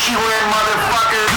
Thank you, in motherfucker.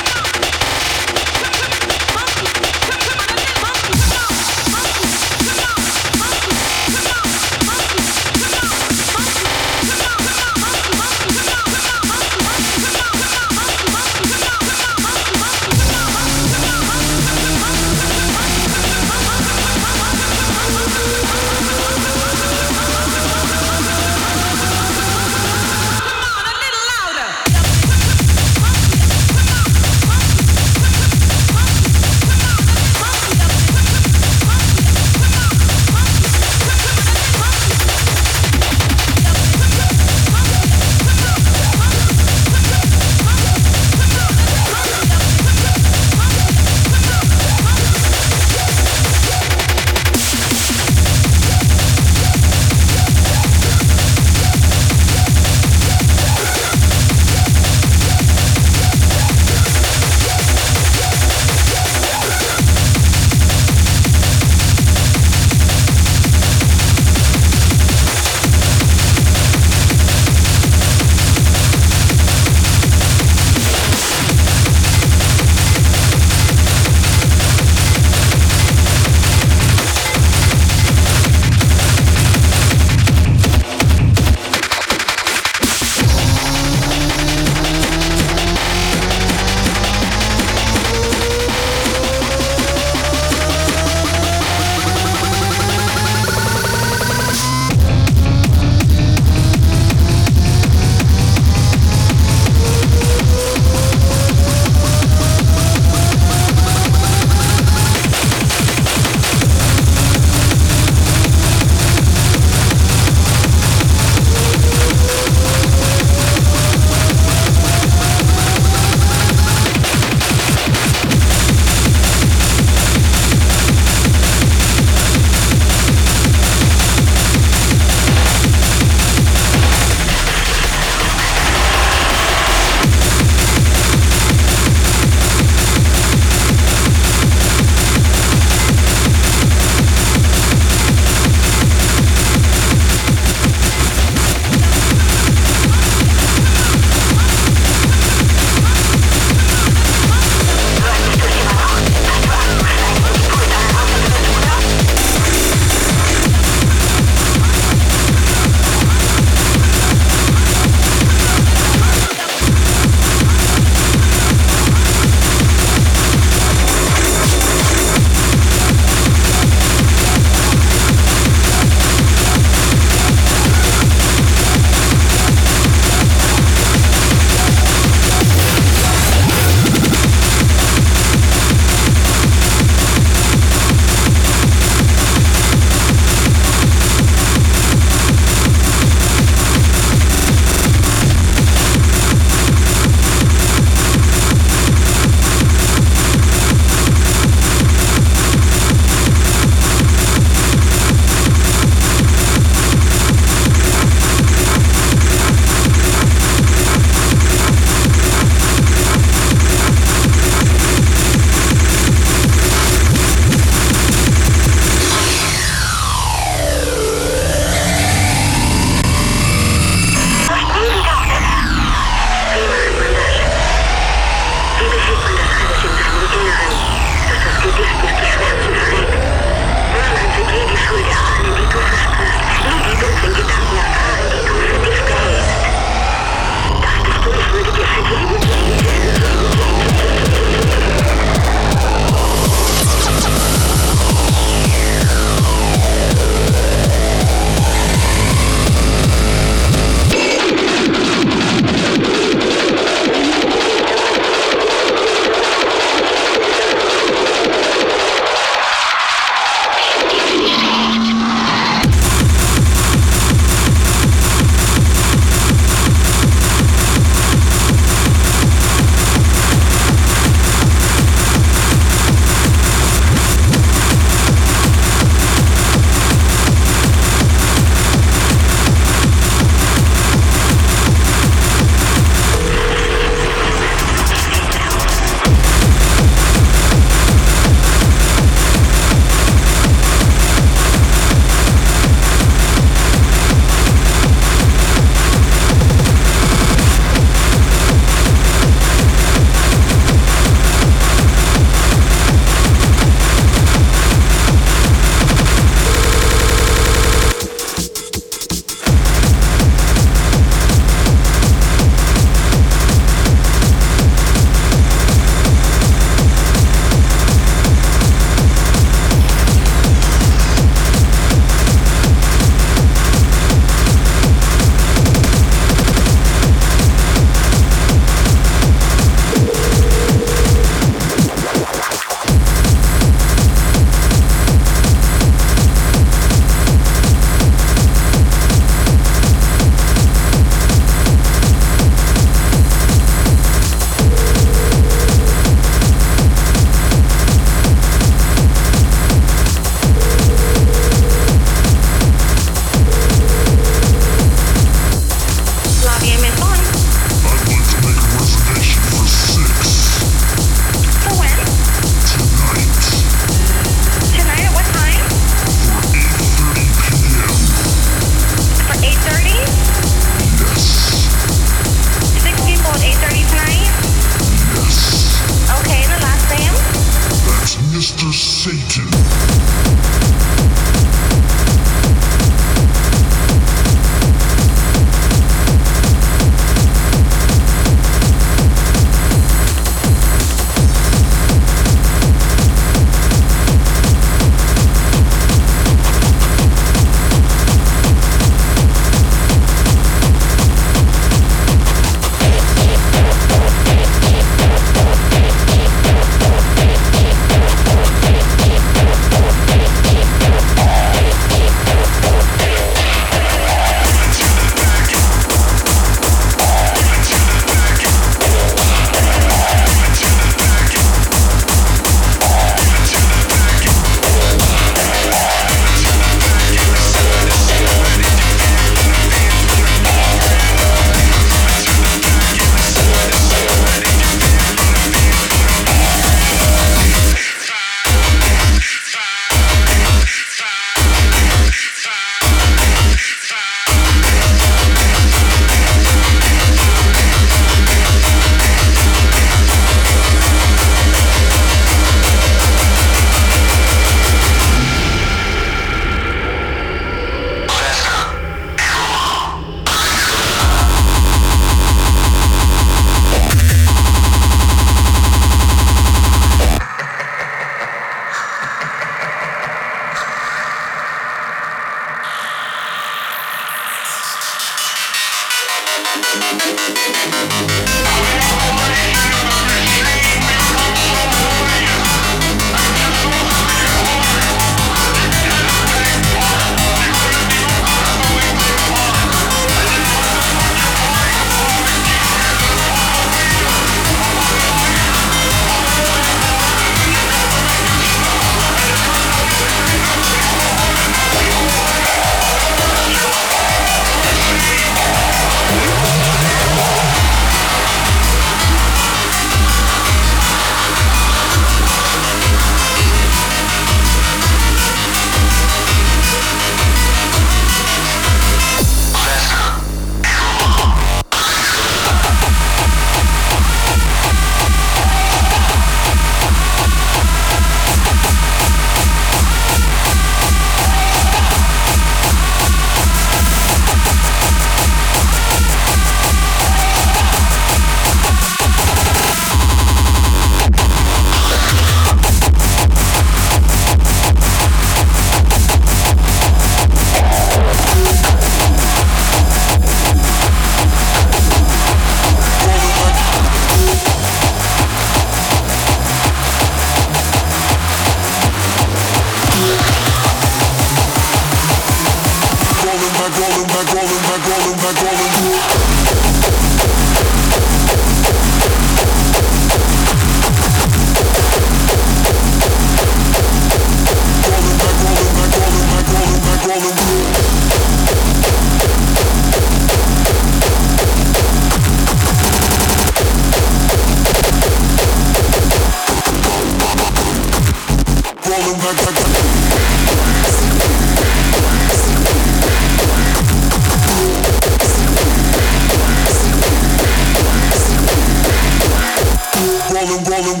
rolling, rolling.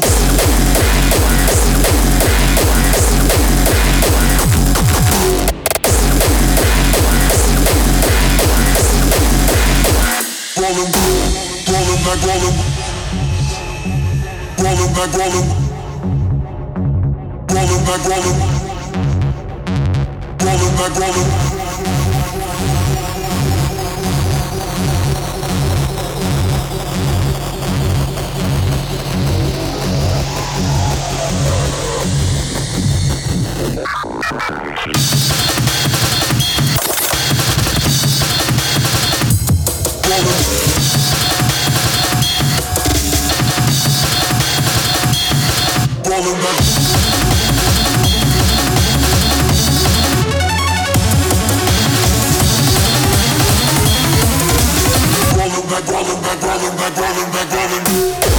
Rolling, rolling back, rolling. Rolling back, rolling. Rolling back, rolling. Rolling back, rolling. rolling back, rolling back, rolling back, rolling back.